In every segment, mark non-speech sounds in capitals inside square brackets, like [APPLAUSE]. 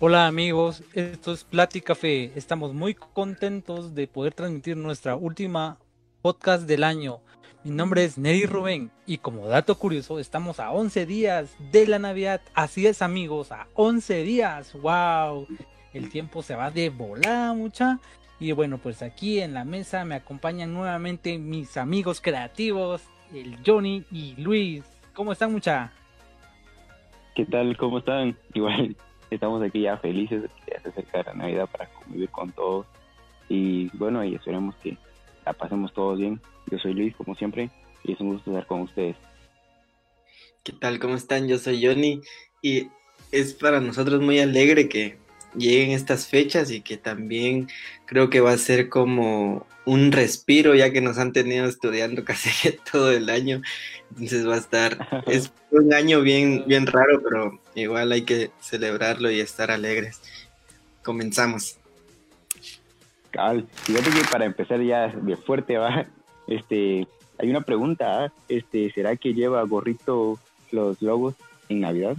Hola amigos, esto es Plática Café. Estamos muy contentos de poder transmitir nuestra última podcast del año. Mi nombre es Neri Rubén y como dato curioso estamos a 11 días de la Navidad. Así es amigos, a 11 días. ¡Wow! El tiempo se va de volada mucha. Y bueno, pues aquí en la mesa me acompañan nuevamente mis amigos creativos, el Johnny y Luis. ¿Cómo están mucha? ¿Qué tal? ¿Cómo están? Igual estamos aquí ya felices de que ya se acerca la Navidad para convivir con todos. Y bueno, y esperemos que la pasemos todos bien. Yo soy Luis, como siempre, y es un gusto estar con ustedes. ¿Qué tal? ¿Cómo están? Yo soy Johnny y es para nosotros muy alegre que lleguen estas fechas y que también creo que va a ser como un respiro ya que nos han tenido estudiando [LAUGHS] casi todo el año. Entonces va a estar, [LAUGHS] es un año bien, bien raro, pero igual hay que celebrarlo y estar alegres. Comenzamos. Cal, fíjate que para empezar ya de fuerte va, este, hay una pregunta, ¿ah? este, ¿será que lleva gorrito los logos en Navidad?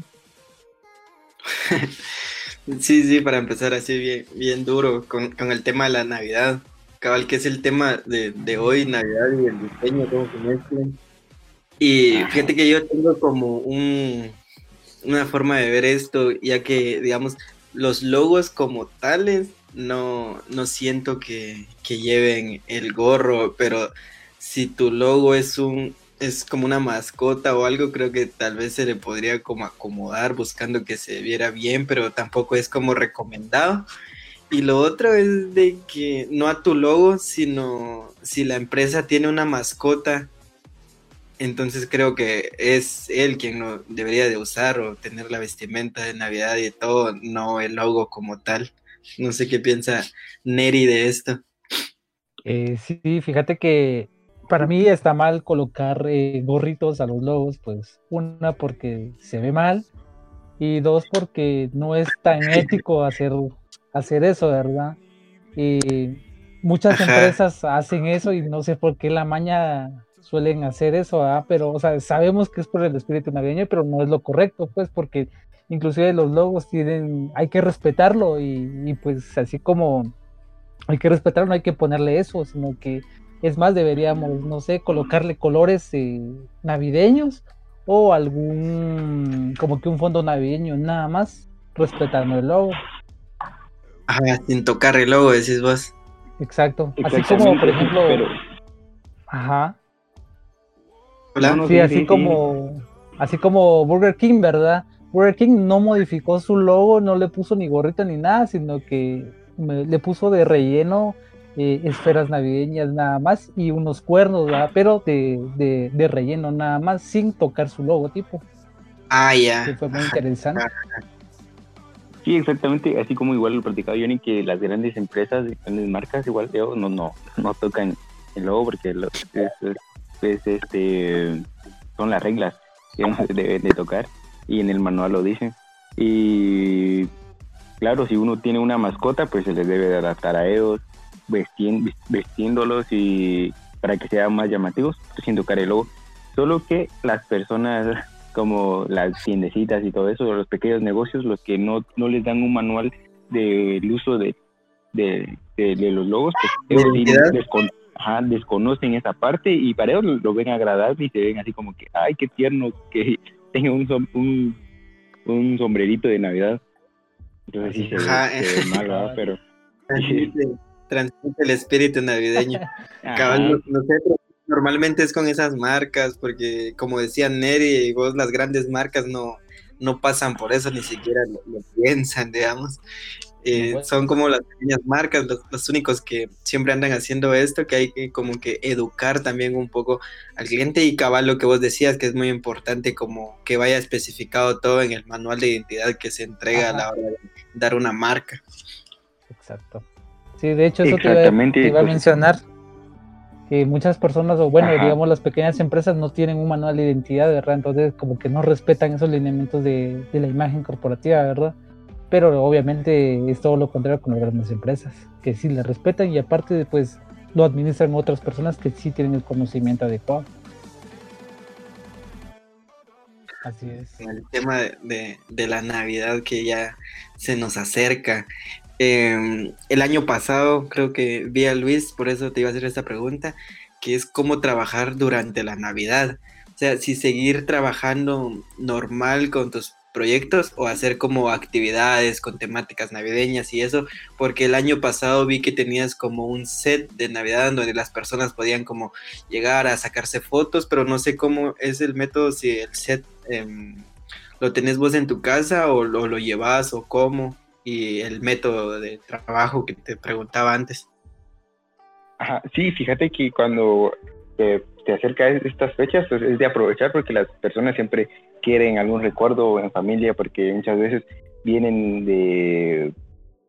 [LAUGHS] Sí, sí, para empezar así bien, bien duro con, el tema de la Navidad. Cabal, que es el tema de, hoy, Navidad y el diseño, cómo se mezclan. Y fíjate que yo tengo como un, una forma de ver esto, ya que, digamos, los logos como tales no, no siento que, que lleven el gorro, pero si tu logo es un es como una mascota o algo, creo que tal vez se le podría como acomodar buscando que se viera bien, pero tampoco es como recomendado. Y lo otro es de que no a tu logo, sino si la empresa tiene una mascota, entonces creo que es él quien lo debería de usar o tener la vestimenta de Navidad y todo, no el logo como tal. No sé qué piensa Neri de esto. Eh, sí, fíjate que para mí está mal colocar eh, gorritos a los logos, pues una porque se ve mal y dos porque no es tan ético hacer, hacer eso, ¿verdad? Y muchas empresas hacen eso y no sé por qué la maña suelen hacer eso, ¿verdad? pero o sea, sabemos que es por el espíritu navideño, pero no es lo correcto, pues porque inclusive los logos tienen, hay que respetarlo y, y pues así como hay que respetarlo, no hay que ponerle eso, sino que es más, deberíamos, no sé, colocarle colores eh, navideños o algún, como que un fondo navideño, nada más, respetando el logo. Ajá, sin tocar el logo, decís vos. Exacto. Así como, por ejemplo. Ajá. Hola. Sí, así como. Así como Burger King, ¿verdad? Burger King no modificó su logo, no le puso ni gorrita ni nada, sino que le puso de relleno eh, esferas navideñas nada más y unos cuernos, ¿verdad? pero de, de, relleno nada más, sin tocar su logotipo. Ah, ya. fue muy interesante. [LAUGHS] Sí, exactamente, así como igual lo platicaba Johnny, que las grandes empresas, grandes marcas, igual no, no, no tocan el logo porque es, este, son las reglas que [LAUGHS] deben de tocar y en el manual lo dicen. Y claro, si uno tiene una mascota, pues se les debe de adaptar a ellos, vestiéndolos y para que sean más llamativos, sin tocar el logo. Solo que las personas [LAUGHS] como las tiendecitas y todo eso, los pequeños negocios, los que no, no les dan un manual del uso de, de, los logos, pues desconocen esa parte y para ellos lo ven agradable y se ven así como que, ay, qué tierno que [LAUGHS] tenga un, un, un sombrerito de Navidad. Entonces sí se ve, mal, [LAUGHS] Pero transmite el espíritu navideño. [LAUGHS] normalmente es con esas marcas, porque como decía Neri, y vos las grandes marcas no, no pasan por eso, ni siquiera lo, piensan, [LAUGHS] digamos. Eh, son como las pequeñas marcas, los, únicos que siempre andan haciendo esto, que hay que como que educar también un poco al cliente y cabal lo que vos decías, que es muy importante como que vaya especificado todo en el manual de identidad que se entrega a la hora de dar una marca. Exacto. Sí, de hecho eso te iba, a pues. mencionar, que muchas personas, o bueno, digamos las pequeñas empresas no tienen un manual de identidad, ¿verdad? Entonces como que no respetan esos lineamientos de, la imagen corporativa, ¿verdad? Pero obviamente es todo lo contrario con las grandes empresas, que sí le respetan y aparte pues lo administran otras personas que sí tienen el conocimiento adecuado. Así es. El tema de, de, la Navidad que ya se nos acerca. Em, el año pasado creo que vi a Luis, por eso te iba a hacer esta pregunta, que es cómo trabajar durante la Navidad. O sea, si seguir trabajando normal con tus proyectos o hacer como actividades con temáticas navideñas y eso, porque el año pasado vi que tenías como un set de Navidad donde las personas podían como llegar a sacarse fotos, pero no sé cómo es el método, si el set em, lo tenés vos en tu casa o lo llevas o cómo, y el método de trabajo que te preguntaba antes. Ajá, sí, fíjate que cuando te, te acerca estas fechas, pues es de aprovechar porque las personas siempre quieren algún recuerdo en familia, porque muchas veces vienen de,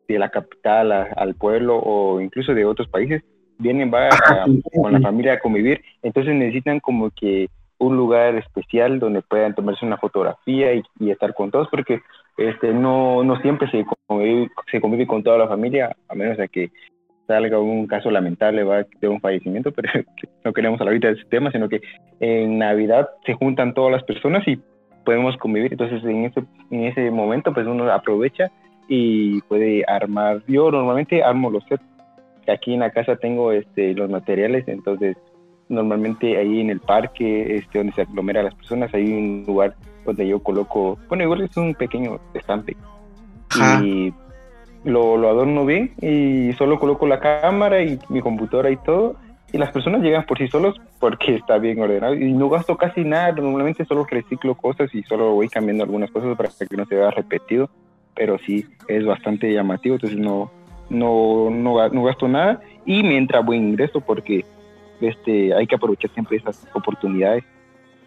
de la capital al pueblo o incluso de otros países, vienen va con la familia a convivir, entonces necesitan como que un lugar especial donde puedan tomarse una fotografía y, estar con todos, porque este no, no siempre se convive, se convive con toda la familia, a menos de que salga un caso lamentable ¿va? de un fallecimiento, [LAUGHS] pero no queremos hablar ahorita de ese tema, sino que en Navidad se juntan todas las personas y podemos convivir. Entonces, en ese, en ese momento, pues uno aprovecha y puede armar. Yo normalmente armo los sets. Aquí en la casa tengo este, los materiales, entonces normalmente ahí en el parque, este, donde se aglomera las personas, hay un lugar donde yo coloco, bueno, igual es un pequeño estampe. Y lo, lo adorno bien y solo coloco la cámara y mi computadora y todo. Y las personas llegan por sí solos porque está bien ordenado y no gasto casi nada, normalmente solo reciclo cosas y solo voy cambiando algunas cosas para que no se vea repetido, pero sí es bastante llamativo, entonces no, no, no, no gasto nada. Y me entra buen ingreso porque este, hay que aprovechar siempre esas oportunidades.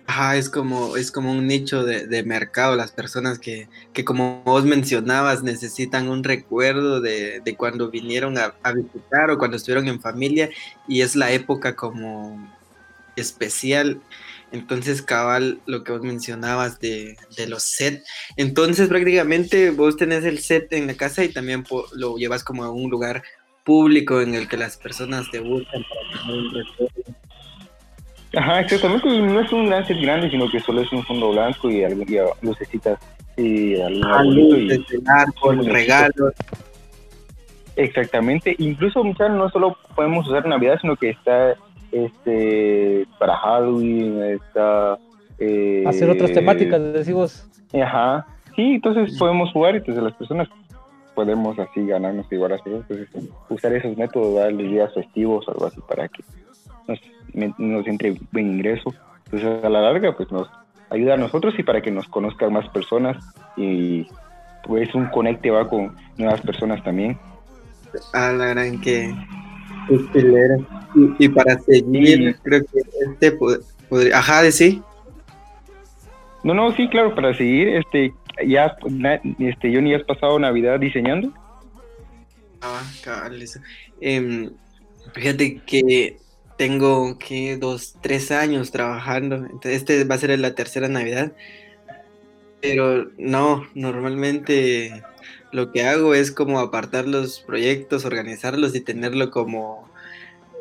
Ajá, es como, es como un nicho de, mercado, las personas que, como vos mencionabas necesitan un recuerdo de, cuando vinieron a, visitar o cuando estuvieron en familia y es la época como especial. Entonces, cabal, lo que vos mencionabas de, los sets. Entonces, prácticamente vos tenés el set en la casa y también lo llevas como a un lugar público en el que las personas te buscan para tener un recuerdo. Ajá, exactamente, y no es un gran set grande, sino que solo es un fondo blanco y algún día lucecitas y algún ah, y, árbol, regalos. Exactamente, incluso muchas no solo podemos usar Navidad, sino que está este para Halloween, está eh, hacer otras temáticas, decimos. Ajá, sí, entonces podemos jugar, entonces las personas podemos así ganarnos igual a entonces usar esos métodos, darle días festivos o algo así para que nos nos entre buen ingreso. Entonces a la larga pues nos ayuda a nosotros y para que nos conozcan más personas y pues un conecte va con nuevas personas también. A la gran que y, y, para seguir, creo que este podría, ajá, de sí. No, no, sí, claro, para seguir, este, ya, este, yo ni has pasado Navidad diseñando. Ah, cabal, eso. Em, fíjate que tengo que dos, tres años trabajando. Entonces, este va a ser la tercera Navidad. Pero no, normalmente lo que hago es como apartar los proyectos, organizarlos y tenerlo como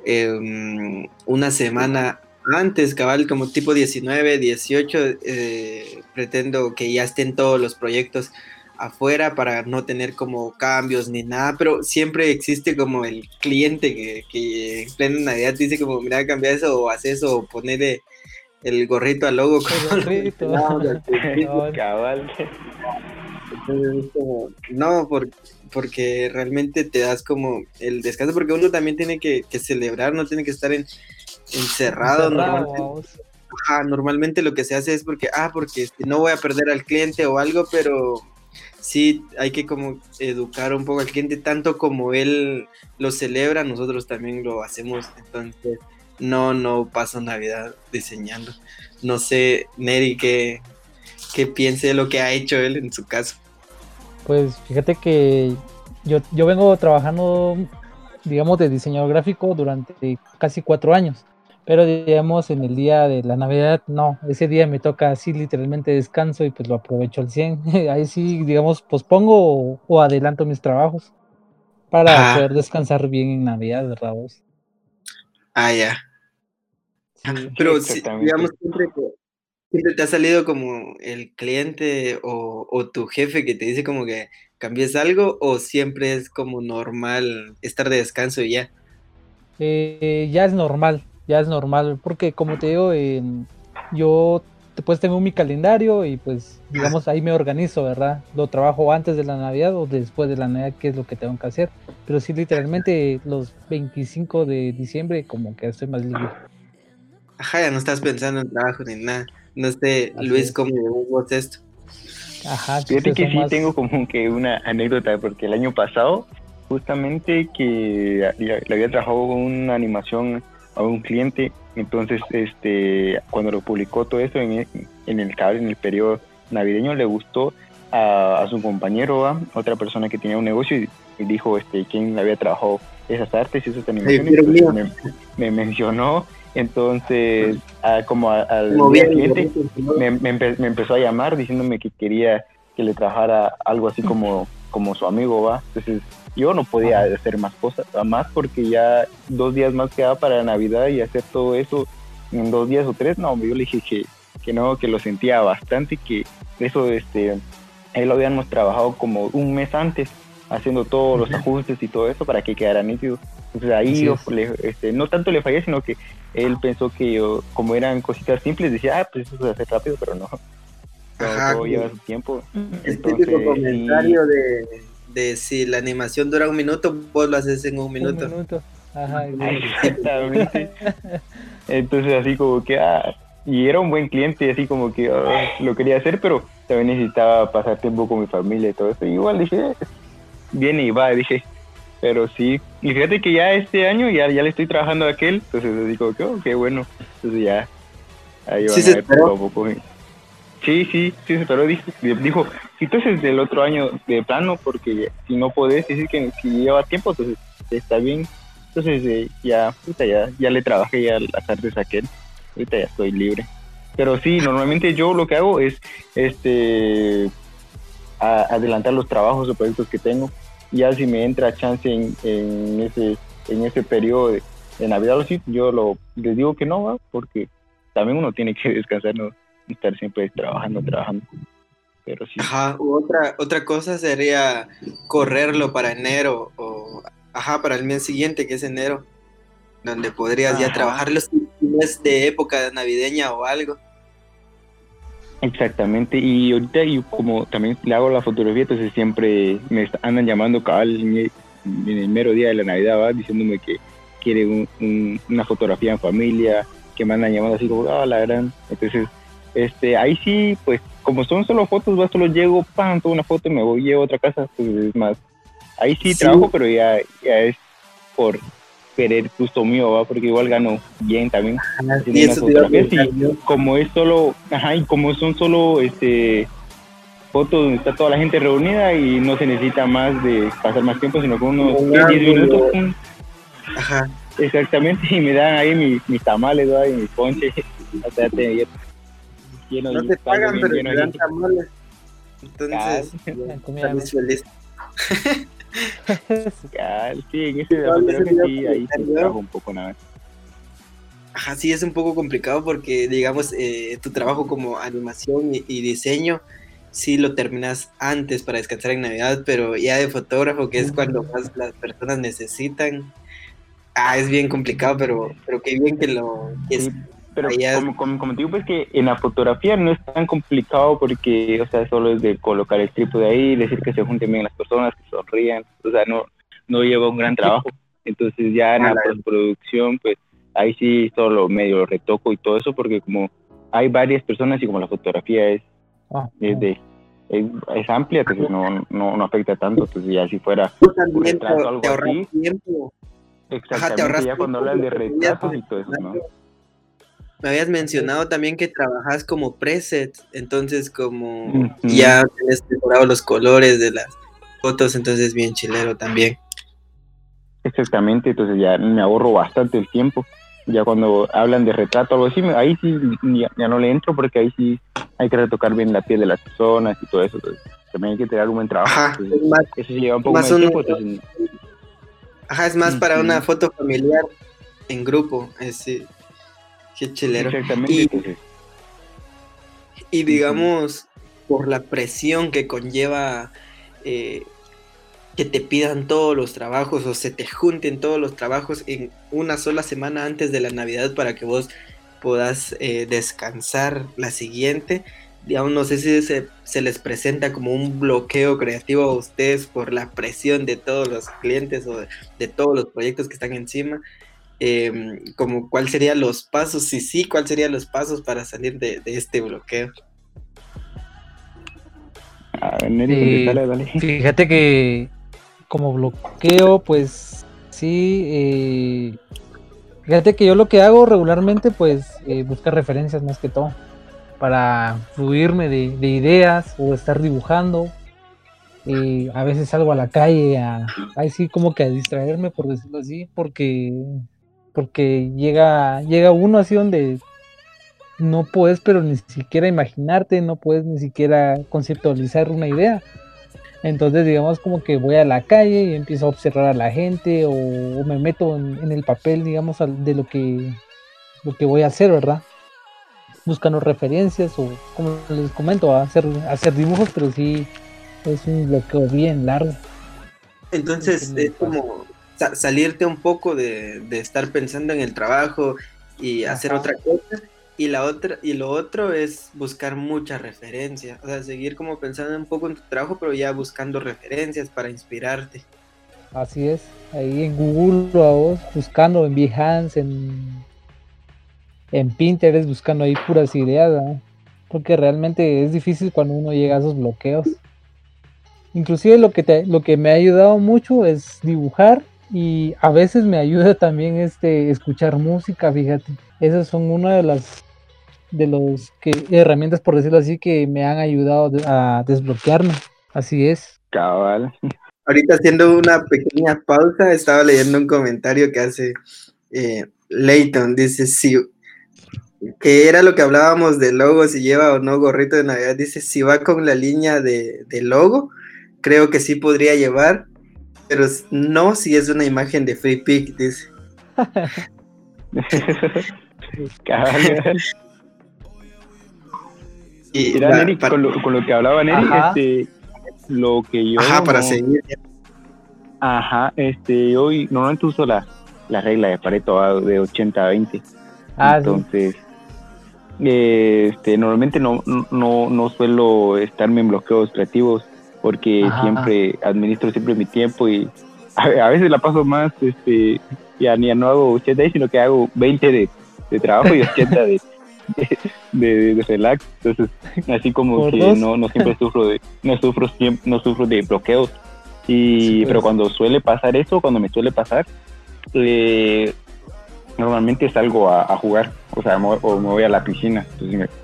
em, una semana antes, cabal, como tipo 19, 18. Eh, pretendo que ya estén todos los proyectos afuera para no tener como cambios ni nada, pero siempre existe como el cliente que, que en plena Navidad dice como, mira, cambia eso o haz eso o ponerle el gorrito al logo. [LAUGHS] no, porque realmente te das como el descanso, porque uno también tiene que, celebrar, no tiene que estar en, encerrado. Normalmente, normalmente lo que se hace es porque, ah, porque no voy a perder al cliente o algo, pero sí hay que como educar un poco al cliente, tanto como él lo celebra, nosotros también lo hacemos, entonces no, no paso Navidad diseñando. No sé, Neri, qué, qué piense de lo que ha hecho él en su caso. Pues fíjate que yo, yo vengo trabajando, digamos, de diseñador gráfico durante casi cuatro años. Pero digamos, en el día de la Navidad, no, ese día me toca así literalmente descanso y pues lo aprovecho al 100. [LAUGHS] Ahí sí, digamos, pospongo o, adelanto mis trabajos para poder descansar bien en Navidad, ¿verdad vos? Ah, ya. Pero digamos, siempre siempre te ha salido como el cliente o, o tu jefe que te dice como que cambies algo o siempre es como normal estar de descanso y ya? Eh, ya es normal, ya es normal, porque como te digo, yo pues tengo mi calendario y pues digamos ahí me organizo, ¿verdad? Lo trabajo antes de la Navidad o después de la Navidad, qué es lo que tengo que hacer. Pero sí, literalmente los 25 de diciembre como que estoy más libre. Ajá, ya no estás pensando en trabajo ni nada. No sé, Luis, ¿cómo vos esto? Ajá. Fíjate que sí tengo como que una anécdota, porque el año pasado justamente que le había trabajado una animación a un cliente. Entonces, este, cuando lo publicó todo esto en, en el cable, en el periodo navideño, le gustó a, su compañero, otra persona que tenía un negocio, y, dijo este, quién había trabajado esas artes y esas animaciones. me, mencionó, entonces, como al cliente, me, me, empezó a llamar diciéndome que quería que le trabajara algo así como, como su amigo, ¿va? Entonces, yo no podía hacer más cosas, más porque ya dos días más quedaba para Navidad y hacer todo eso en dos días o tres, no, yo le dije que, que no, que lo sentía bastante, que eso, este, ahí lo habíamos trabajado como un mes antes, haciendo todos los ajustes y todo eso para que quedara nítido. Entonces ahí este, no tanto le fallé, sino que él pensó que yo, como eran cositas simples, decía, ah, pues eso se hace rápido, pero no. Todo, lleva su tiempo. Entonces, comentario de de si la animación dura un minuto, vos lo haces en un minuto. Un minuto. Ajá, exactamente. [LAUGHS] Entonces así como que, ah, y era un buen cliente, así como que ah, lo quería hacer, pero también necesitaba pasar tiempo con mi familia y todo eso. igual dije, viene y va, dije, pero sí. Y fíjate que ya este año ya, ya le estoy trabajando a aquel, entonces digo, que, oh, qué bueno. Entonces ya, ahí va a poco a poco. Sí, sí, sí, pero dijo, dijo, si tú haces del otro año de plano, porque si no podés decir que si lleva tiempo, entonces está bien. Entonces eh, ya, ya, ya le trabajé ya las artes a aquel, ahorita ya estoy libre. Pero sí, normalmente yo lo que hago es este adelantar los trabajos o proyectos que tengo. Ya si me entra chance en, ese en ese periodo de, Navidad o sí, yo lo, les digo que no, porque también uno tiene que [LAUGHS] descansar, ¿no? estar siempre trabajando, trabajando. Pero sí. Ajá, otra, otra cosa sería correrlo para enero o, ajá, para el mes siguiente, que es enero, donde podrías ya trabajar los fines de época navideña o algo. Exactamente, y ahorita y como también le hago la fotografía, entonces siempre me andan llamando cabal en el, mero día de la Navidad, ¿va? diciéndome que quiere una fotografía en familia, que me andan llamando así como, ah, la gran, entonces este, ahí sí, pues como son solo fotos, va, solo llego, pan, tomo una foto y me voy, llevo a otra casa, pues es más. Ahí sí, trabajo, pero ya, ya es por querer gusto mío, ¿va? porque igual gano bien también. y como es solo, ajá, y como son solo este fotos donde está toda la gente reunida y no se necesita más de pasar más tiempo, sino con unos 10 minutos. Ajá. Exactamente, [LAUGHS] y me dan ahí mis, tamales, ¿va? y mis ponches. [LAUGHS] Hasta no te pagan, pero te dan tamales. Entonces, [LAUGHS] feliz. [LAUGHS] sí, en ese sí, ahí se trabaja un poco nada. Ajá, sí, es un poco complicado porque, digamos, eh, tu trabajo como animación y, diseño, sí lo terminas antes para descansar en Navidad, pero ya de fotógrafo, que es cuando más las personas necesitan, ah, es bien complicado, pero, pero qué bien que lo... Que pero como, como, como, te digo, pues que en la fotografía no es tan complicado porque, o sea, solo es de colocar el trípode ahí, decir que se junten bien las personas, que sonrían, o sea, no, no lleva un gran trabajo. Entonces ya en la postproducción, pues ahí sí solo medio retoco y todo eso porque como hay varias personas y como la fotografía es, ah, es de es, amplia, pues no, no, no, afecta tanto, entonces ya si fuera un retrato algo así. Tiempo. Exactamente, ya cuando hablan de retratos y todo eso, ¿no? Me habías mencionado también que trabajas como preset, entonces como ya tienes preparado los colores de las fotos, entonces bien chilero también. Exactamente, entonces ya me ahorro bastante el tiempo. Ya cuando hablan de retrato o algo así, ahí sí ya, no le entro porque ahí sí hay que retocar bien la piel de las personas y todo eso. Entonces, también hay que tener un buen trabajo. Ajá, es más, eso lleva un poco más, tiempo. Ajá, es más para una foto familiar en grupo. Es, Qué chilero. Exactamente. Y digamos, por la presión que conlleva eh, que te pidan todos los trabajos o se te junten todos los trabajos en una sola semana antes de la Navidad para que vos puedas eh, descansar la siguiente. Digamos, no sé si se, se, les presenta como un bloqueo creativo a ustedes por la presión de todos los clientes o de, todos los proyectos que están encima. Eh, como cuáles serían los pasos, si sí, cuáles serían los pasos para salir de, de este bloqueo. Fíjate que como bloqueo, pues sí. Eh, fíjate que yo lo que hago regularmente, pues eh, buscar referencias más que todo. Para fluirme de, ideas o estar dibujando. Eh, a veces salgo a la calle a, así como que a distraerme, por decirlo así, porque porque llega llega uno así donde no puedes pero ni siquiera imaginarte, no puedes ni siquiera conceptualizar una idea. Entonces, digamos, como que voy a la calle y empiezo a observar a la gente o, me meto en, el papel, digamos, de lo que, lo que voy a hacer, ¿verdad? Buscando referencias o, como les comento, hacer, hacer dibujos, pero sí es un bloqueo bien largo. Entonces, es como salirte un poco de, de, estar pensando en el trabajo y hacer otra cosa. Y la otra, y lo otro es buscar mucha referencia, o sea, seguir como pensando un poco en tu trabajo, pero ya buscando referencias para inspirarte. Así es, ahí en Google vos, buscando en Behance, en, en Pinterest, buscando ahí puras ideas, porque realmente es difícil cuando uno llega a esos bloqueos. Inclusive lo que, te, lo que me ha ayudado mucho es dibujar y a veces me ayuda también este escuchar música, fíjate. Esas son una de las de los que herramientas por decirlo así que me han ayudado a desbloquearme. Así es. Cabal. Ahorita haciendo una pequeña pausa, estaba leyendo un comentario que hace eh, Leighton, dice si que era lo que hablábamos de logo, si lleva o no gorrito de Navidad, dice si va con la línea de, de logo, creo que sí podría llevar, pero no si es una imagen de Free Pick, dice. [LAUGHS] y Neri, con, lo, que hablaba Neri, este, lo que yo... Ajá, para seguir. Ajá, este, hoy normalmente uso la, la regla de Pareto de 80-20. Ah, Entonces, este, normalmente no, no, no suelo estarme en bloqueos creativos porque siempre administro siempre mi tiempo y [LAUGHS] a, veces la paso más, este, ya ni no hago 80 sino que hago 20 de, de trabajo y 80 [LAUGHS] de, de, de, relax. Entonces, así como que no, no siempre [LAUGHS] sufro de, no sufro no sufro de bloqueos. Y, pero pues. cuando suele pasar eso, cuando me suele pasar, eh, normalmente salgo a, a, jugar, o sea, o me voy a la piscina.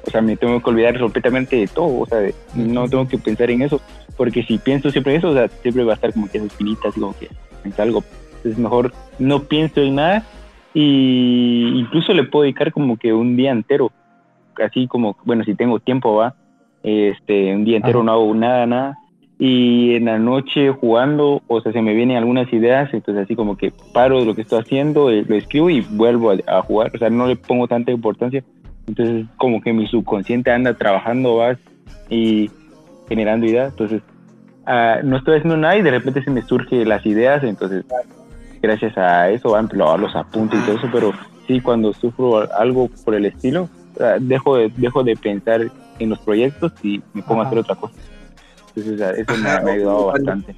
o sea, me tengo que olvidar completamente de todo, o sea, no tengo que pensar en eso porque si pienso siempre en eso, o sea, siempre va a estar como que esas finitas, como que es algo. Es mejor no pienso en nada y incluso le puedo dedicar como que un día entero, así como, bueno, si tengo tiempo, va, este, un día entero no hago nada, nada, y en la noche jugando, o sea, se me vienen algunas ideas, entonces así como que paro de lo que estoy haciendo, eh, lo escribo y vuelvo a, jugar, o sea, no le pongo tanta importancia, entonces como que mi subconsciente anda trabajando, va, y generando ideas. Entonces, uh, no estoy haciendo nada y de repente se me surgen las ideas. Entonces, gracias a eso, van a los apuntes y todo eso. Pero sí, cuando sufro algo por el estilo, uh, dejo, de, dejo de pensar en los proyectos y me pongo a hacer otra cosa. Entonces, eso me, ha ayudado bastante.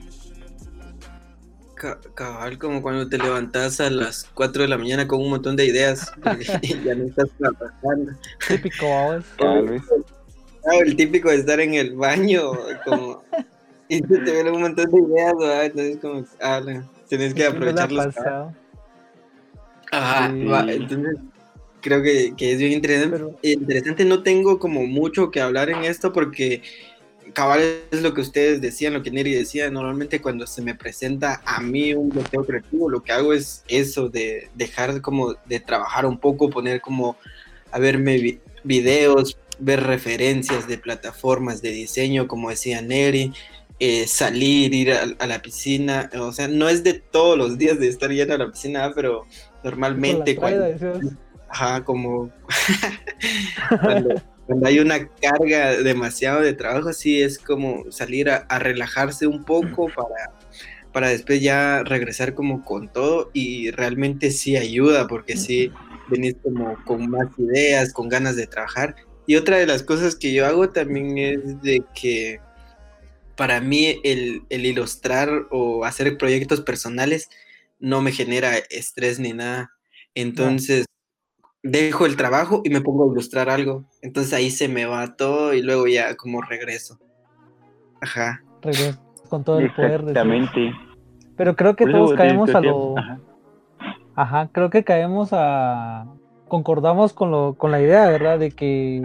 Cabal, como cuando te levantas a las 4 de la mañana con un montón de ideas [LAUGHS] y ya no estás trabajando. Típico, vez. Ah, el típico de estar en el baño, como, y te ven un montón de ideas, ¿verdad? Entonces, como, ah, tienes que aprovecharlos. Ajá, entonces creo que, que, es bien interesante. interesante. No tengo como mucho que hablar en esto porque cabal es lo que ustedes decían, lo que Neri decía. Normalmente cuando se me presenta a mí un bloqueo creativo, lo que hago es eso, de dejar como de trabajar un poco, poner como a verme videos, ver referencias de plataformas de diseño, como decía Neri, eh, salir, ir a, la piscina, o sea, no es de todos los días de estar yendo a la piscina, pero normalmente cuando... Ajá, como [LAUGHS] cuando hay una carga demasiado de trabajo, sí es como salir a, relajarse un poco para, para después ya regresar como con todo y realmente sí ayuda porque sí venís como con más ideas, con ganas de trabajar. Y otra de las cosas que yo hago también es de que para mí el, ilustrar o hacer proyectos personales no me genera estrés ni nada. Entonces, dejo el trabajo y me pongo a ilustrar algo. Entonces ahí se me va todo y luego ya como regreso. Ajá. Regreso con todo el poder. Exactamente. Pero creo que todos caemos a lo... Ajá. creo que caemos a... Concordamos con, lo, con la idea, ¿verdad? De que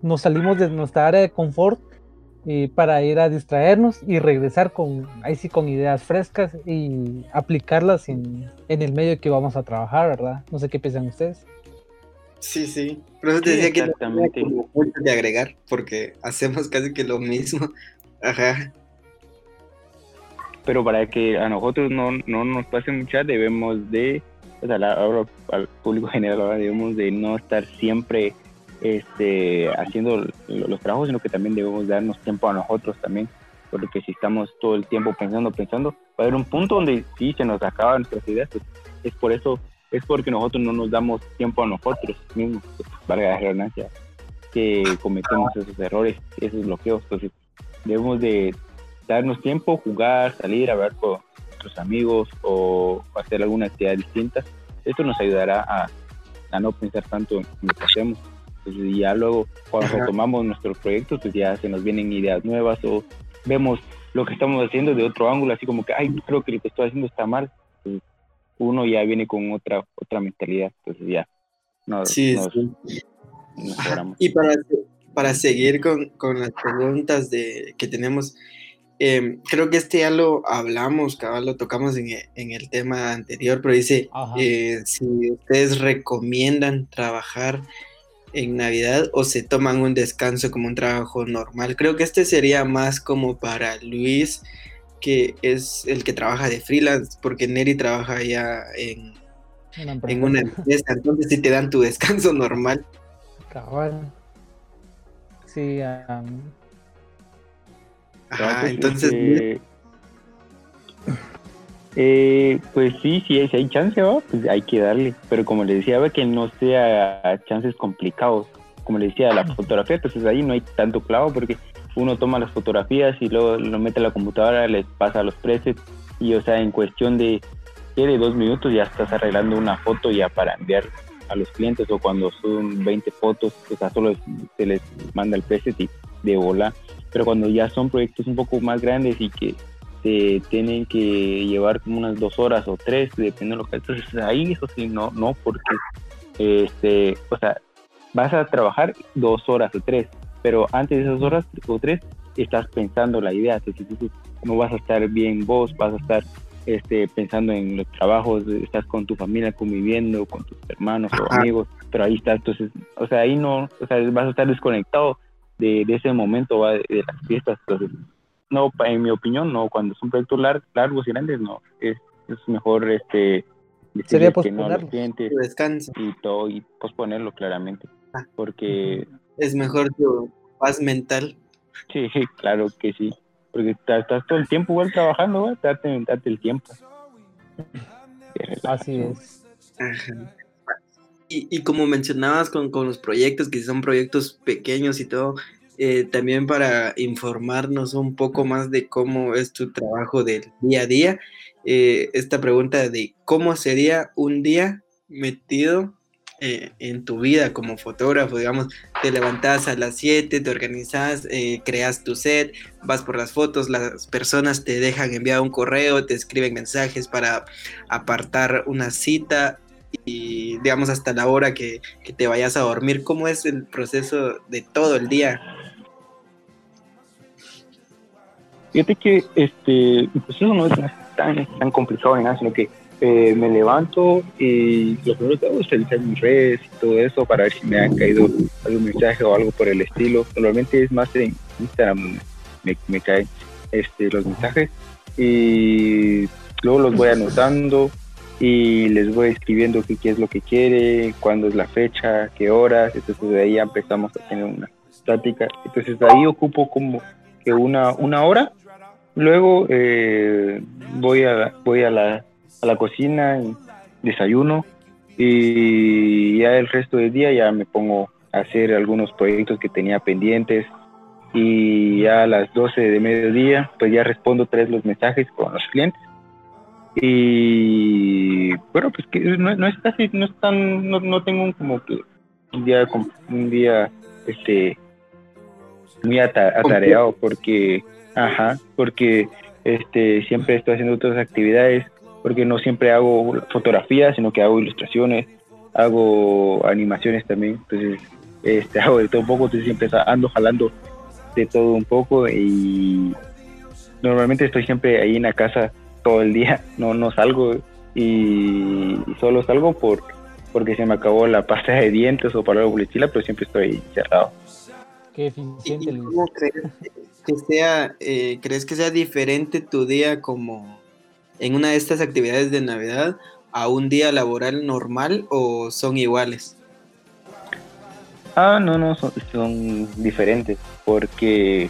nos salimos de nuestra área de confort eh, para ir a distraernos y regresar con, ahí sí, con ideas frescas y aplicarlas en, en el medio que vamos a trabajar, ¿verdad? No sé qué piensan ustedes. Sí, sí. Pero eso te decía que no mucho de agregar, porque [LAUGHS] hacemos casi que lo mismo. Ajá. Pero para que a nosotros no, no nos pase mucha, debemos de, pues ahora al público [LAUGHS] general, ahora debemos de no estar siempre este, haciendo los trabajos, sino que también debemos darnos tiempo a nosotros también, porque si estamos todo el tiempo pensando, pensando, va a haber un punto donde sí se nos acaban nuestras ideas, pues es por eso es porque nosotros no nos damos tiempo a nosotros mismos, valga la redundancia, que cometemos esos errores, esos bloqueos. Entonces, debemos de darnos tiempo, jugar, salir a ver con nuestros amigos o hacer alguna actividad distinta. Esto nos ayudará a, a no pensar tanto en lo que hacemos. Entonces, ya luego, cuando retomamos nuestros proyectos, pues ya se nos vienen ideas nuevas o vemos lo que estamos haciendo de otro ángulo, así como que, ay, creo que lo que estoy haciendo está mal uno ya viene con otra otra mentalidad, entonces ya no, sí, y para, para seguir con, con, las preguntas de, que tenemos, em, creo que este ya lo hablamos, cabal, lo tocamos en, en el tema anterior, pero dice, eh, si ustedes recomiendan trabajar en Navidad o se toman un descanso como un trabajo normal. Creo que este sería más como para Luis que es el que trabaja de freelance, porque Neri trabaja ya en, en una empresa, entonces sí te dan tu descanso normal. Cabal. Sí, entonces... Este, eh, pues sí, sí, si hay chance, pues hay que darle, pero como le decía, que no sea chances complicados, como le decía, la [CLEARS THROAT] fotografía, entonces ahí no hay tanto clavo porque uno toma las fotografías y luego lo mete a la computadora, les pasa los presets y o sea, en cuestión de, de dos minutos ya estás arreglando una foto ya para enviar a los clientes o cuando son 20 fotos, o sea, solo se les manda el preset y de bola. Pero cuando ya son proyectos un poco más grandes y que se tienen que llevar como unas dos horas o tres, dependiendo de lo que entonces ahí eso sí no, no, porque este, o sea, vas a trabajar dos horas o tres, pero antes de esas horas o tres estás pensando la idea, entonces no vas a estar bien vos, vas a estar este, pensando en los trabajos, estás con tu familia conviviendo, con tus hermanos o amigos, pero ahí estás, entonces, o sea, ahí no, o sea, vas a estar desconectado de, ese momento de, las fiestas, entonces, no, en mi opinión, no, cuando son proyectos largos y grandes, no, es, es mejor, este, Sería posponerlo. y todo, y posponerlo claramente, ah. porque es mejor tu paz mental. Sí, claro que sí. Porque estás, todo el tiempo igual trabajando, Date, el tiempo. Así es. Y, y, como mencionabas con, con, los proyectos, que son proyectos pequeños y todo, eh, también para informarnos un poco más de cómo es tu trabajo del día a día, eh, esta pregunta de cómo sería un día metido eh, en tu vida como fotógrafo, digamos, te levantas a las 7, te organizas, eh, creas tu set, vas por las fotos, las personas te dejan enviar un correo, te escriben mensajes para apartar una cita y digamos hasta la hora que, te vayas a dormir, ¿cómo es el proceso de todo el día? Fíjate que este, el proceso no es tan, tan complicado ni nada, sino que eh, me levanto y lo primero que hago es revisar mis redes y todo eso para ver si me han caído algún mensaje o algo por el estilo. Normalmente es más en Instagram me, me caen este, los mensajes y luego los voy anotando y les voy escribiendo qué, qué es lo que quiere, cuándo es la fecha, qué horas, entonces de ahí ya empezamos a tener una estática. Entonces ahí ocupo como que una, una hora, luego eh, voy, a, voy a, la, a la cocina, y desayuno. Y ya el resto del día ya me pongo a hacer algunos proyectos que tenía pendientes. Y ya a las 12 de mediodía pues ya respondo tres los mensajes con los clientes. Y bueno pues que no, no es casi no es tan no, no tengo como que un día un día este muy atareado porque ajá porque este siempre estoy haciendo otras actividades porque no siempre hago fotografías sino que hago ilustraciones hago animaciones también entonces este [LAUGHS] hago de todo un poco entonces siempre ando jalando de todo un poco y normalmente estoy siempre ahí en la casa todo el día, [LAUGHS] no, no salgo y, solo salgo por, porque se me acabó la pasta de dientes o para la chila, pero siempre estoy cerrado. Qué eficiente. cómo crees que sea, eh, crees que sea diferente tu día como en una de estas actividades de Navidad a un día laboral normal o son iguales? Ah, no, no, son, son diferentes, porque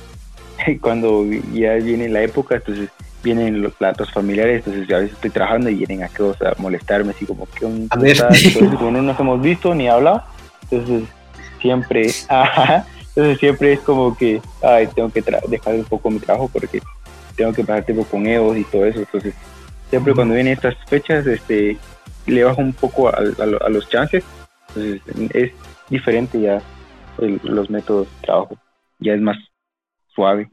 [LAUGHS] cuando ya viene la época, entonces vienen los platos familiares, entonces a veces estoy trabajando y vienen a, a molestarme, así como que un [LAUGHS] como no nos hemos visto ni hablado, entonces siempre, [LAUGHS] entonces siempre es como que, ay, tengo que dejar un poco mi trabajo porque tengo que pasar tiempo con ellos y todo eso, entonces siempre cuando vienen estas fechas, este, le bajo un poco a, a, los chances, entonces es diferente ya los métodos de trabajo, ya es más suave.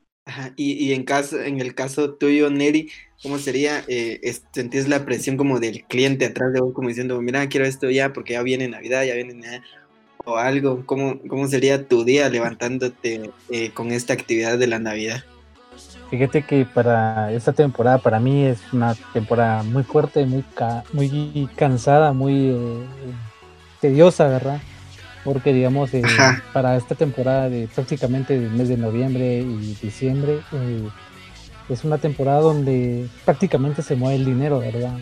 Y, en, caso, en el caso tuyo, Neri, ¿cómo sería? Eh, ¿Sentís la presión como del cliente atrás de vos, como diciendo, mira, quiero esto ya porque ya viene Navidad, ya viene Navidad, o algo? ¿Cómo, cómo sería tu día levantándote eh, con esta actividad de la Navidad? Fíjate que para esta temporada, para mí es una temporada muy fuerte, muy, muy cansada, muy eh, tediosa, ¿verdad? porque digamos eh, para esta temporada de prácticamente del mes de noviembre y diciembre eh, es una temporada donde prácticamente se mueve el dinero, ¿verdad?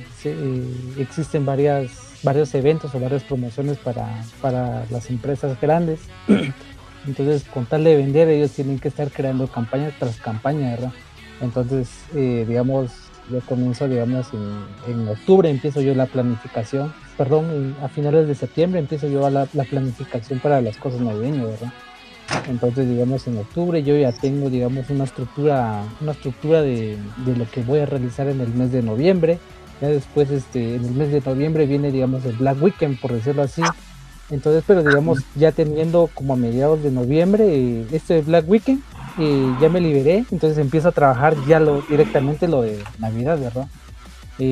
Existen varias, varios eventos o varias promociones para, para las empresas grandes. [CLEARS THROAT] Entonces, con tal de vender, ellos tienen que estar creando campaña tras campaña, ¿verdad? Entonces, digamos, yo comienzo, digamos, en, en octubre empiezo yo la planificación perdón, a finales de septiembre empiezo yo la, planificación para las cosas navideñas, ¿verdad? Entonces, digamos, en octubre yo ya tengo, digamos, una estructura, una estructura de, lo que voy a realizar en el mes de noviembre. Ya después, este, en el mes de noviembre viene, digamos, el Black Weekend, por decirlo así. Entonces, pero digamos, ya teniendo como a mediados de noviembre este Black Weekend, eh, ya me liberé, entonces empiezo a trabajar ya lo directamente lo de Navidad, ¿verdad?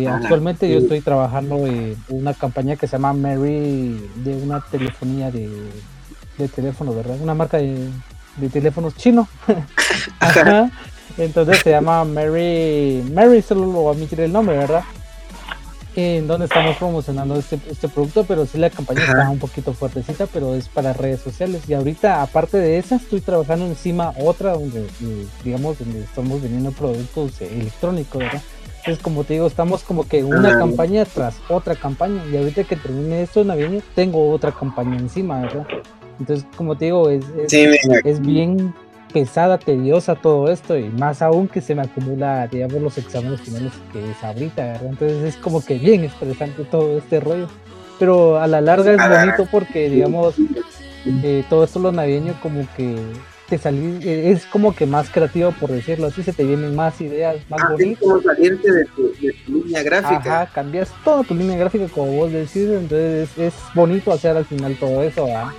actualmente yo estoy trabajando en una campaña que se llama Mary de una telefonía de, de teléfono, ¿verdad? Una marca de, teléfonos chino. [LAUGHS] Entonces se llama Mary, Mary solo lo va a emitir el nombre, ¿verdad? En donde estamos promocionando este, este producto, pero sí la campaña está un poquito fuertecita, pero es para redes sociales. Y ahorita, aparte de esa, estoy trabajando encima otra donde, eh, digamos, donde estamos vendiendo productos electrónicos, ¿verdad? Entonces, como te digo, estamos como que una campaña tras otra campaña. Y ahorita que termine esto navideño, tengo otra campaña encima, ¿verdad? Entonces, como te digo, es, es, bien pesada, tediosa todo esto. Y más aún que se me acumula, digamos, los exámenes finales que es ahorita, ¿verdad? Entonces, es como que bien estresante todo este rollo. Pero a la larga es bonito porque, digamos, eh, todo esto lo navideño como que salir, eh, es como que más creativo por decirlo así, se te vienen más ideas, más ah, bonitas. Es como salirte de tu, línea gráfica. Ajá, cambias toda tu línea gráfica como vos decís, entonces es, bonito hacer al final todo eso, ¿ah?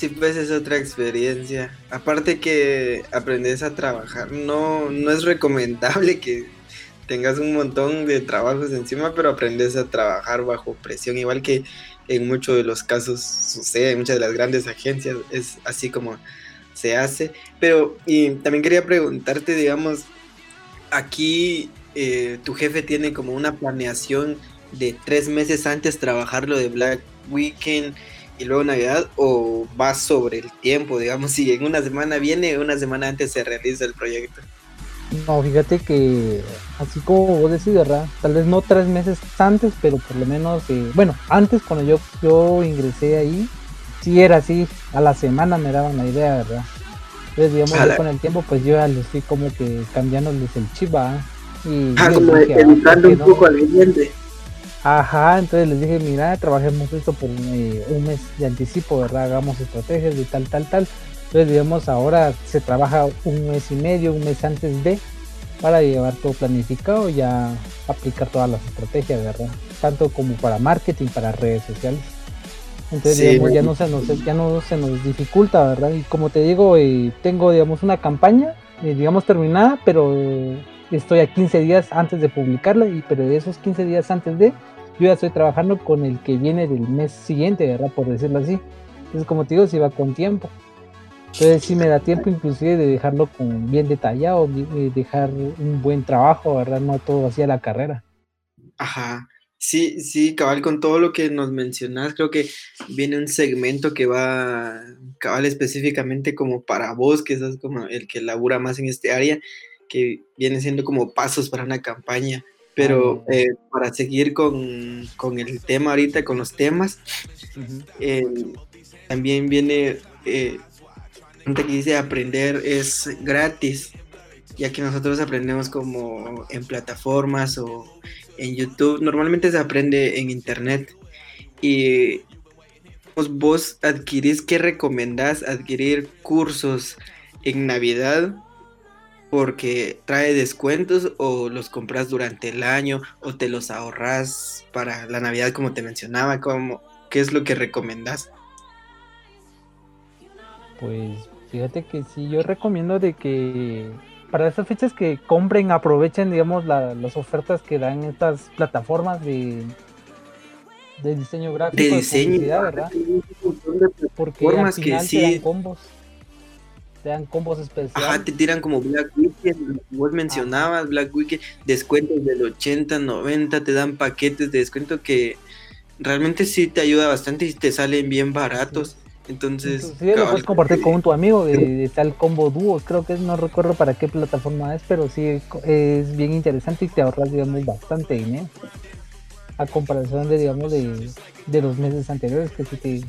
Sí, pues es otra experiencia. Aparte que aprendes a trabajar, no, no es recomendable que tengas un montón de trabajos encima, pero aprendes a trabajar bajo presión, igual que en muchos de los casos sucede, en muchas de las grandes agencias, es así como se hace. Pero y también quería preguntarte, digamos, aquí eh, tu jefe tiene como una planeación de tres meses antes trabajar lo de Black Weekend y luego Navidad o va sobre el tiempo, digamos, [LAUGHS] si en una semana viene, una semana antes se realiza el proyecto. No, fíjate que así como vos decís, ¿verdad? Tal vez no tres meses antes, pero por lo menos, eh, bueno, antes cuando yo, yo ingresé ahí, sí era así, a la semana me daban la idea, ¿verdad? Entonces, digamos, con el tiempo, pues yo ya les fui como que cambiándoles el chip, Y ah, como educando un poco al cliente. Ajá, entonces les dije, mira, trabajemos esto por eh, un mes de anticipo, ¿verdad? Hagamos estrategias de tal, tal, tal. Entonces, digamos, ahora se trabaja un mes y medio, un mes antes de, para llevar todo planificado y ya aplicar todas las estrategias, ¿verdad? Tanto como para marketing, para redes sociales. Entonces, digamos, ya no, se nos, ya no se nos dificulta, ¿verdad? Y como te digo, eh, tengo, digamos, una campaña, eh, digamos, terminada, pero estoy a 15 días antes de publicarla, y pero de esos 15 días antes de, yo ya estoy trabajando con el que viene del mes siguiente, ¿verdad? Por decirlo así. Entonces, como te digo, si va con tiempo. Entonces sí me da tiempo inclusive de dejarlo con bien detallado, dejar un buen trabajo, ¿verdad? No todo así a la carrera. Ajá. Sí, sí, cabal, con todo lo que nos mencionas, creo que viene un segmento que va, cabal, específicamente como para vos, que sos como el que labura más en este área, que viene siendo como pasos para una campaña. Pero ah, eh, para seguir con, el tema ahorita, con los temas, eh, también viene eh, que dice aprender es gratis, ya que nosotros aprendemos como en plataformas o en YouTube. Normalmente se aprende en internet. Y pues, vos adquirís, ¿qué recomendás? Adquirir cursos en Navidad porque trae descuentos o los compras durante el año o te los ahorras para la Navidad como te mencionaba, como, ¿qué es lo que recomendás? Pues Fíjate que sí, yo recomiendo de que para esas fechas que compren, aprovechen, digamos, las ofertas que dan estas plataformas de, de diseño gráfico. De diseño, ¿verdad? Porque al final te dan combos. Te dan combos especiales. Ajá, te tiran como Black Weekend, vos mencionabas, Black Weekend, descuentos del 80, 90, te dan paquetes de descuento que realmente sí te ayuda bastante y te salen bien baratos. Entonces. Sí, lo puedes compartir con tu amigo de, tal combo dúo. Creo que no recuerdo para qué plataforma es, pero sí es bien interesante y te ahorras, digamos, bastante dinero. A comparación de, digamos, de, los meses anteriores que sí te,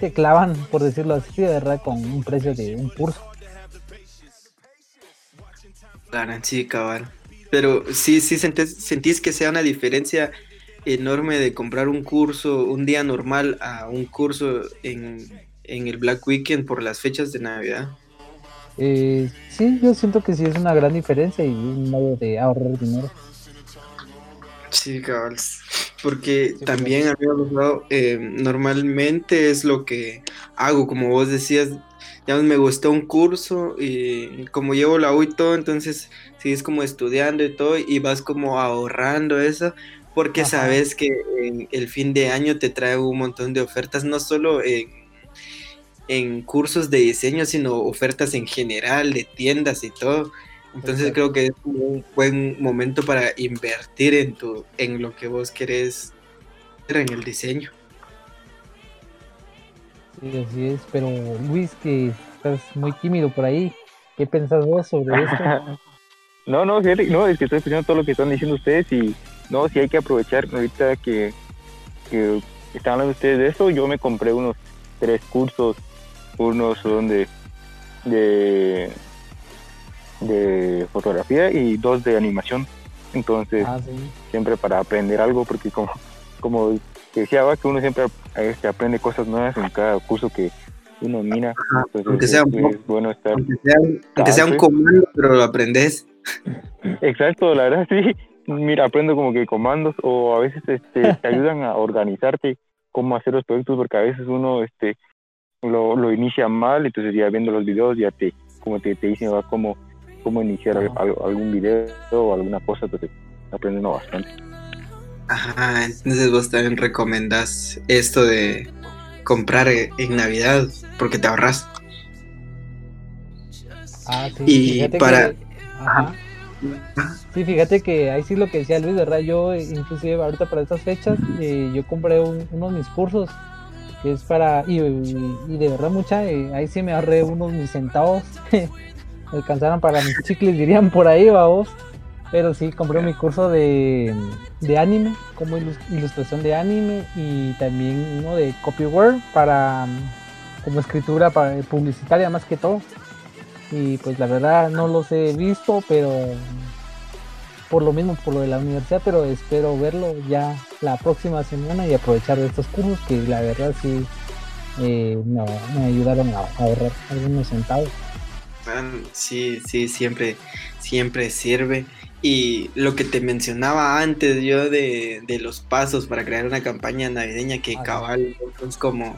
te clavan, por decirlo así, de verdad, con un precio de un curso. Claro, sí, cabal. Pero sí, sí sentís, sentís que sea una diferencia enorme de comprar un curso un día normal a un curso en en el Black Weekend por las fechas de Navidad. Eh, sí, yo siento que sí es una gran diferencia y un modo de ahorrar dinero. Sí, cabals. Porque también, amigo, eh, normalmente es lo que hago, como vos decías, ya me gustó un curso y como llevo la U y todo, entonces sigues como estudiando y todo y vas como ahorrando eso, porque sabes que en el fin de año te trae un montón de ofertas, no solo en en cursos de diseño, sino ofertas en general de tiendas y todo. Entonces creo que es un buen momento para invertir en tu, en lo que vos querés en el diseño. Sí, así es, pero Luis, que estás muy tímido por ahí, ¿qué pensás vos sobre esto? [LAUGHS] no, no, no, es que estoy escuchando todo lo que están diciendo ustedes y no, si hay que aprovechar ahorita que, que están hablando ustedes de esto, yo me compré unos tres cursos unos son de, de, fotografía y dos de animación. Entonces, ah, siempre para aprender algo, porque como, como decía, que uno siempre este, aprende cosas nuevas en cada curso que uno mira. aunque sea, un, bueno estar aunque sea, un comando, pero lo aprendes. [LAUGHS] Exacto, la verdad sí. Mira, aprendo como que comandos o a veces este, te [LAUGHS] ayudan a organizarte cómo hacer los proyectos, porque a veces uno este, lo, lo inicia mal, entonces ya viendo los videos ya te, como te, te dicen va cómo, cómo iniciar algún video o alguna cosa, entonces aprendiendo bastante. Ajá, entonces vos también recomendás esto de comprar en Navidad porque te ahorras. Ah, sí, y para... Ajá. Sí, fíjate que ahí sí lo que decía Luis, ¿verdad? Yo inclusive ahorita para estas fechas, eh, yo compré uno de mis cursos que es para, y, de verdad mucha, eh, ahí sí me ahorré unos mis centavos, [LAUGHS] alcanzaron para mis chicles, dirían por ahí, vamos. Pero sí, compré mi curso de, de anime, como ilustración de anime y también uno de copyword para como escritura para, publicitaria más que todo. Y pues la verdad no los he visto, pero por lo mismo, por lo de la universidad, pero espero verlo ya la próxima semana y aprovechar de estos cursos que la verdad sí eh, me, ayudaron a ahorrar algunos centavos. Sí, sí, siempre, siempre sirve. Y lo que te mencionaba antes yo de, los pasos para crear una campaña navideña que cabal es como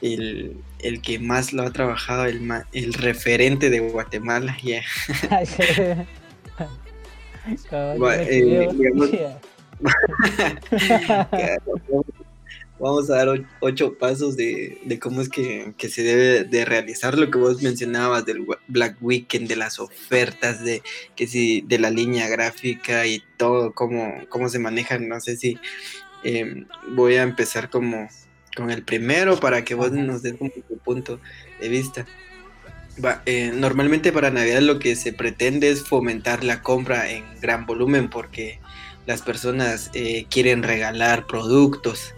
el, que más lo ha trabajado, el, el referente de Guatemala. [LAUGHS] [LAUGHS] [LAUGHS] vamos a dar ocho pasos de, cómo es que, se debe de realizar lo que vos mencionabas del Black Weekend, de las ofertas, de que si de la línea gráfica y todo, cómo, cómo se manejan. No sé si em, voy a empezar como con el primero para que vos nos des un punto de vista. Eh, normalmente para Navidad lo que se pretende es fomentar la compra en gran volumen porque las personas eh, quieren regalar productos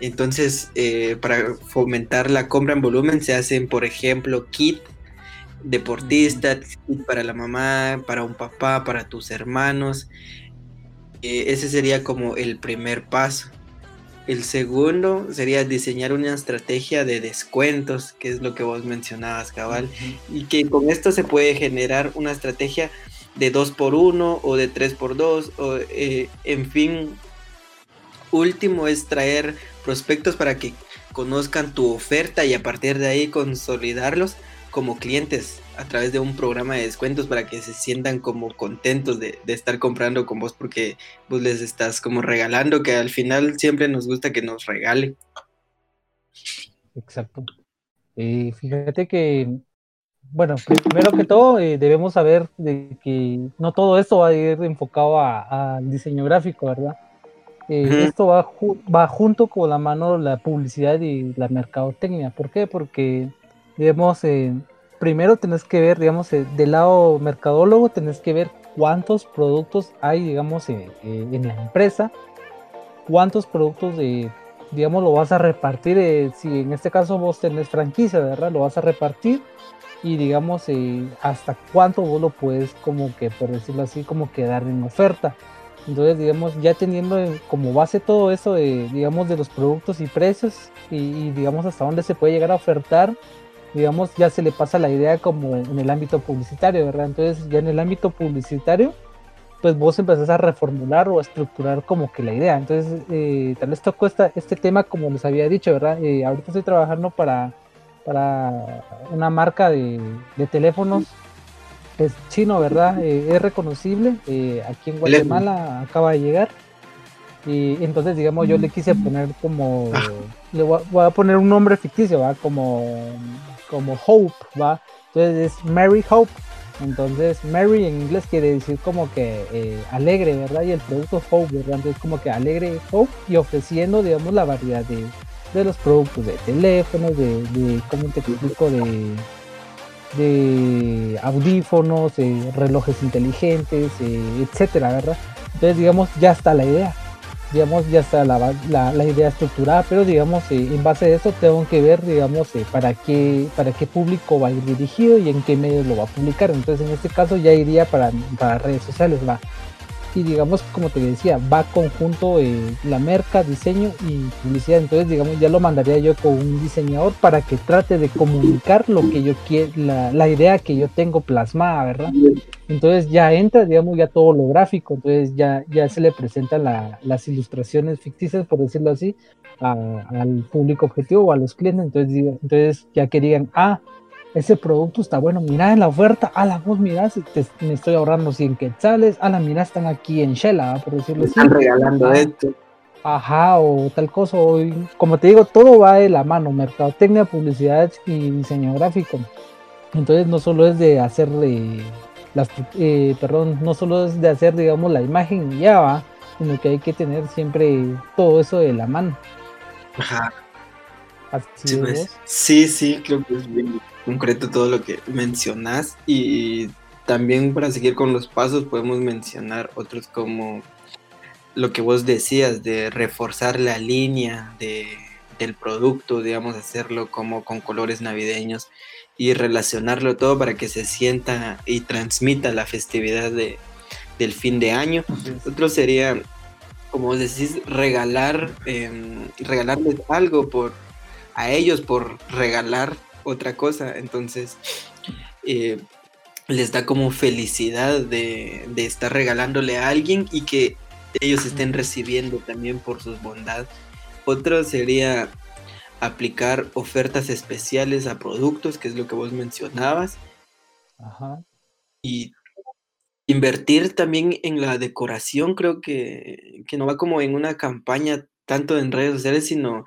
entonces, eh, para fomentar la compra en volumen se hacen, por ejemplo, kit deportistas, kit para la mamá, para un papá, para tus hermanos. Eh, ese sería como el primer paso. El segundo sería diseñar una estrategia de descuentos, que es lo que vos mencionabas, cabal, y que con esto se puede generar una estrategia de 2 por 1 o de 3 por 2 o eh, en fin, último es traer prospectos para que conozcan tu oferta y a partir de ahí consolidarlos como clientes a través de un programa de descuentos para que se sientan como contentos de, estar comprando con vos porque vos les estás como regalando, que al final siempre nos gusta que nos regale. Exacto. Eh, fíjate que, bueno, primero que todo eh, debemos saber de que no todo esto va a ir enfocado al diseño gráfico, ¿verdad? Eh, esto va, va junto con la mano la publicidad y la mercadotecnia. ¿Por qué? Porque, digamos, eh, primero tenés que ver, digamos, eh, del lado mercadólogo, tenés que ver cuántos productos hay, digamos, en la empresa, cuántos productos, digamos, lo vas a repartir. si en este caso vos tenés franquicia, ¿verdad? Lo vas a repartir y, digamos, hasta cuánto vos lo puedes, como que, por decirlo así, como que dar en oferta. Entonces, digamos, ya teniendo como base todo eso de, digamos, de los productos y precios y, digamos hasta dónde se puede llegar a ofertar, digamos, ya se le pasa la idea como en el ámbito publicitario, ¿verdad? Entonces, ya en el ámbito publicitario, pues vos empezás a reformular o a estructurar como que la idea. Entonces, eh, tal vez toco esta, este tema, como les había dicho, ¿verdad? Eh, ahorita estoy trabajando para, para una marca de teléfonos es chino, ¿verdad? Eh, es reconocible. Eh, aquí en Guatemala acaba de llegar. Y entonces, digamos, yo le quise poner como. Ah. Le voy a, poner un nombre ficticio, ¿va? Como, como Hope, ¿va? Entonces es Mary Hope. Entonces, Mary en inglés quiere decir como que eh, alegre, ¿verdad? Y el producto Hope, ¿verdad? Entonces, como que alegre Hope y ofreciendo, digamos, la variedad de, de los productos de teléfonos, de, de ¿cómo te explico? De de audífonos, relojes inteligentes, eh, etcétera, ¿verdad? Entonces, digamos, ya está la idea, digamos, ya está la, la, idea estructurada, pero digamos, eh, en base a eso tengo que ver, digamos, eh, para, qué, para qué público va a ir dirigido y en qué medios lo va a publicar. Entonces, en este caso ya iría para, para redes sociales, va y digamos, como te decía, va conjunto eh, la merca, diseño y publicidad. Entonces, digamos, ya lo mandaría yo con un diseñador para que trate de comunicar lo que yo quiero, la, idea que yo tengo plasmada, ¿verdad? Entonces ya entra, digamos, ya todo lo gráfico, entonces ya, ya se le presentan las ilustraciones ficticias, por decirlo así, al público objetivo o a los clientes. Entonces, entonces ya que digan, ah, ese producto está bueno, mira en la oferta, a la voz, mira, me estoy ahorrando 100 quetzales, a la mira, están aquí en Shela, por decirlo así. Están regalando ah, esto. Ajá, o tal cosa, como te digo, todo va de la mano, mercadotecnia, publicidad y diseño gráfico. Entonces no solo es de hacer las, eh, perdón, no solo es de hacer, digamos, la imagen y ya va, sino que hay que tener siempre todo eso de la mano. Ajá. Así pues, es. sí, sí, creo que es bien concreto todo lo que mencionas y también para seguir con los pasos podemos mencionar otros como lo que vos decías de reforzar la línea de, del producto, digamos, hacerlo como con colores navideños y relacionarlo todo para que se sienta y transmita la festividad de, del fin de año. Otro sería, como vos decís, regalar, em, regalarles algo por a ellos por regalar otra cosa. Entonces, eh, les da como felicidad de, de, estar regalándole a alguien y que ellos estén recibiendo también por sus bondad. Otro sería aplicar ofertas especiales a productos, que es lo que vos mencionabas. Ajá. Y invertir también en la decoración, creo que, que no va como en una campaña tanto en redes sociales, sino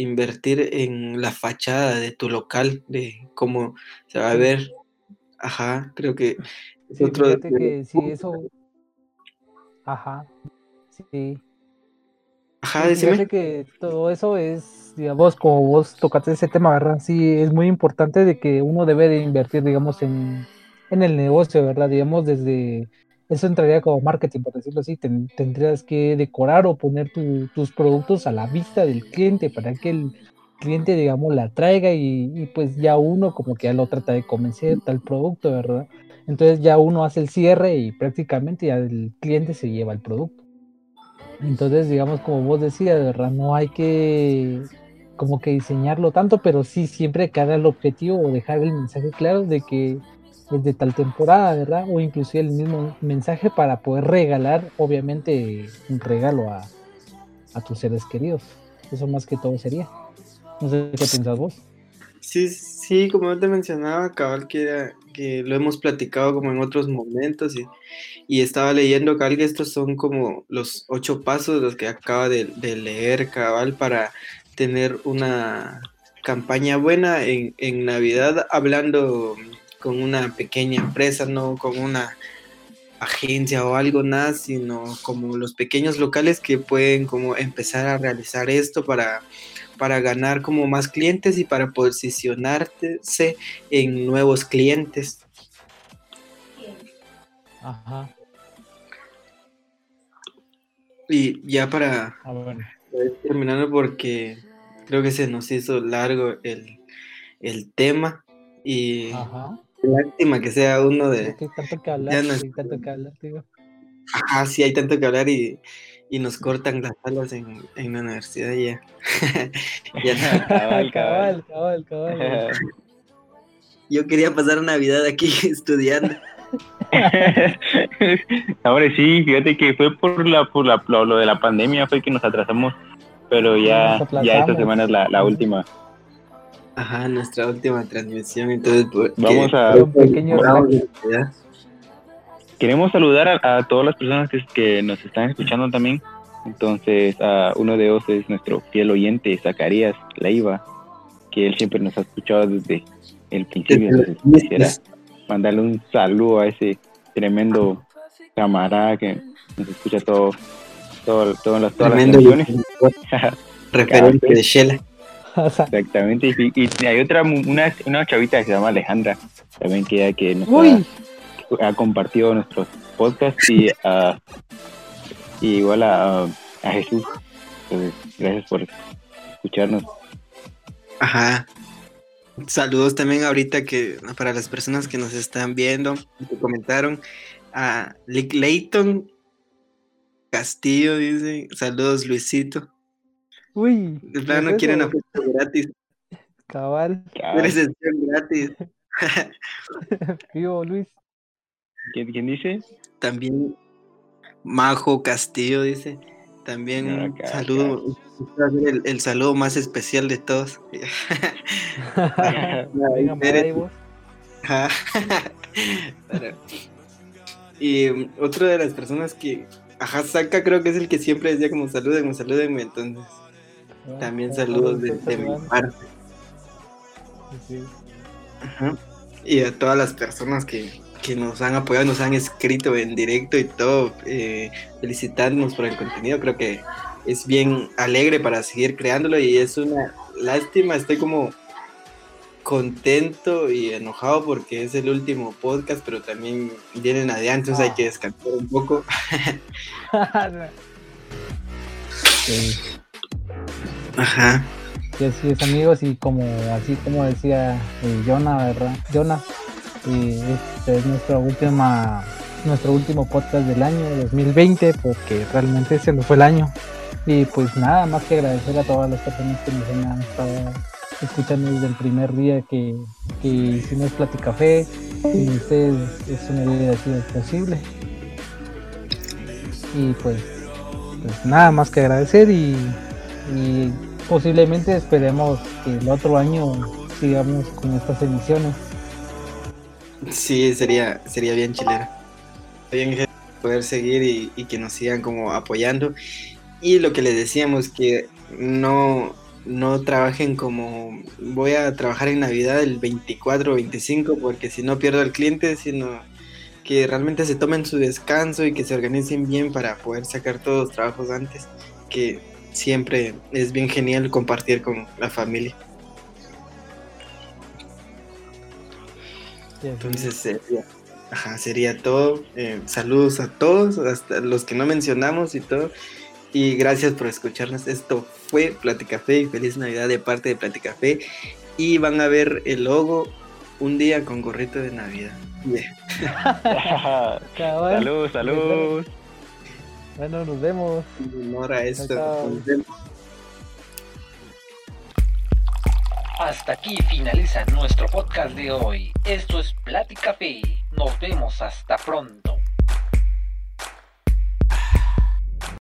invertir en la fachada de tu local, de cómo se va a ver. Ajá, creo que es otro de... que sí, eso. Ajá, sí. Ajá, decime. que todo eso es, digamos, como vos tocaste ese tema, ¿verdad? Sí, es muy importante de que uno debe de invertir, digamos, en, en el negocio, ¿verdad? Digamos, desde eso entraría como marketing, por decirlo así. tendrías que decorar o poner tus productos a la vista del cliente para que el cliente, digamos, la traiga y, pues ya uno como que ya lo trata de convencer tal producto, ¿verdad? Entonces ya uno hace el cierre y prácticamente ya el cliente se lleva el producto. Entonces, digamos, como vos decías, ¿verdad? No hay que como que diseñarlo tanto, pero sí siempre cada el objetivo o dejar el mensaje claro de que es de tal temporada, ¿verdad? O inclusive el mismo mensaje para poder regalar, obviamente, un regalo a, tus seres queridos. Eso más que todo sería. No sé qué piensas vos. Sí, sí, como te mencionaba, cabal, que, que lo hemos platicado como en otros momentos y, y estaba leyendo, cabal, que estos son como los ocho pasos, los que acaba de, de leer, cabal, para tener una campaña buena en, en Navidad, hablando con una pequeña empresa, no con una agencia o algo nada, sino como los pequeños locales que pueden como empezar a realizar esto para, para ganar como más clientes y para posicionarse en nuevos clientes. Ajá. Y ya para terminando porque creo que se nos hizo largo el, el tema y Ajá. Lástima que sea uno de. hay tanto que hablar, hay tanto que hablar, tío. Ajá, sí, hay tanto que hablar y, y nos cortan las salas en, en la universidad ya. [LAUGHS] ya cabal, cabal, cabal, cabal. Yo quería pasar Navidad aquí [LAUGHS] estudiando. [LAUGHS] Ahora sí, fíjate que fue por la por la, lo, de la pandemia fue que nos atrasamos, pero ya, ya esta semana es la, la última. Ajá, nuestra última transmisión. Entonces, pues, vamos a. Un pequeño Queremos saludar a, todas las personas que, que, nos están escuchando también. Entonces, a uno de ellos es nuestro fiel oyente, Zacarías Leiva, que él siempre nos ha escuchado desde el principio. Entonces, quisiera mandarle un saludo a ese tremendo camarada que nos escucha todo, todo, todas las, todas las canciones. [LAUGHS] Referente de Shela. Exactamente. Y, hay otra, una, una, chavita que se llama Alejandra, también que, que nos ha, compartido nuestros podcasts y, uh, y igual a, a Jesús. gracias por escucharnos. Ajá. Saludos también ahorita que para las personas que nos están viendo, que comentaron a Lick Layton Castillo, dice, saludos Luisito. Uy. De plano no quieren apuesta gratis. Cabal. Sesión gratis. [LAUGHS] Vivo, Luis. ¿Quién, ¿Quién, dice? También Majo Castillo dice. También un saludo. El, el, saludo más especial de todos. [LAUGHS] [LAUGHS] y um, otra de las personas que. Ajá, Saca creo que es el que siempre decía como salúdenme, salúdenme, entonces. También saludos de, mi parte. Y a todas las personas que, nos han apoyado, nos han escrito en directo y todo, eh, felicitándonos por el contenido. Creo que es bien alegre para seguir creándolo y es una lástima, estoy como contento y enojado porque es el último podcast, pero también vienen adiante, entonces hay que descansar un poco. [LAUGHS] [LAUGHS] Ajá. Y así es, amigos, y como así como decía eh, Jonah, ¿verdad? Jonah, y este es nuestra última, nuestro último podcast del año 2020, porque realmente se nos fue el año. Y pues nada, más que agradecer a todas las personas que nos han estado escuchando desde el primer día que, que hicimos Platicafé. Y ustedes eso no hubiera sido posible. Y pues, pues nada más que agradecer y, posiblemente esperemos que el otro año sigamos con estas emisiones. Sí, sería, sería bien chilera. Bien poder seguir y, y que nos sigan como apoyando. Y lo que les decíamos, que no, no trabajen como voy a trabajar en Navidad el 24 o 25 porque si no pierdo al cliente, sino que realmente se tomen su descanso y que se organicen bien para poder sacar todos los trabajos antes, que siempre es bien genial compartir con la familia. Entonces sería, sería todo. Eh, saludos a todos, hasta los que no mencionamos y todo. Y gracias por escucharnos. Esto fue Platicafé y feliz Navidad de parte de Platicafé. Y van a ver el logo un día con gorrito de Navidad. [LAUGHS] salud, salud. Bueno, nos vemos. esto. Hasta aquí finaliza nuestro podcast de hoy. Esto es Platicafé. Nos vemos hasta pronto.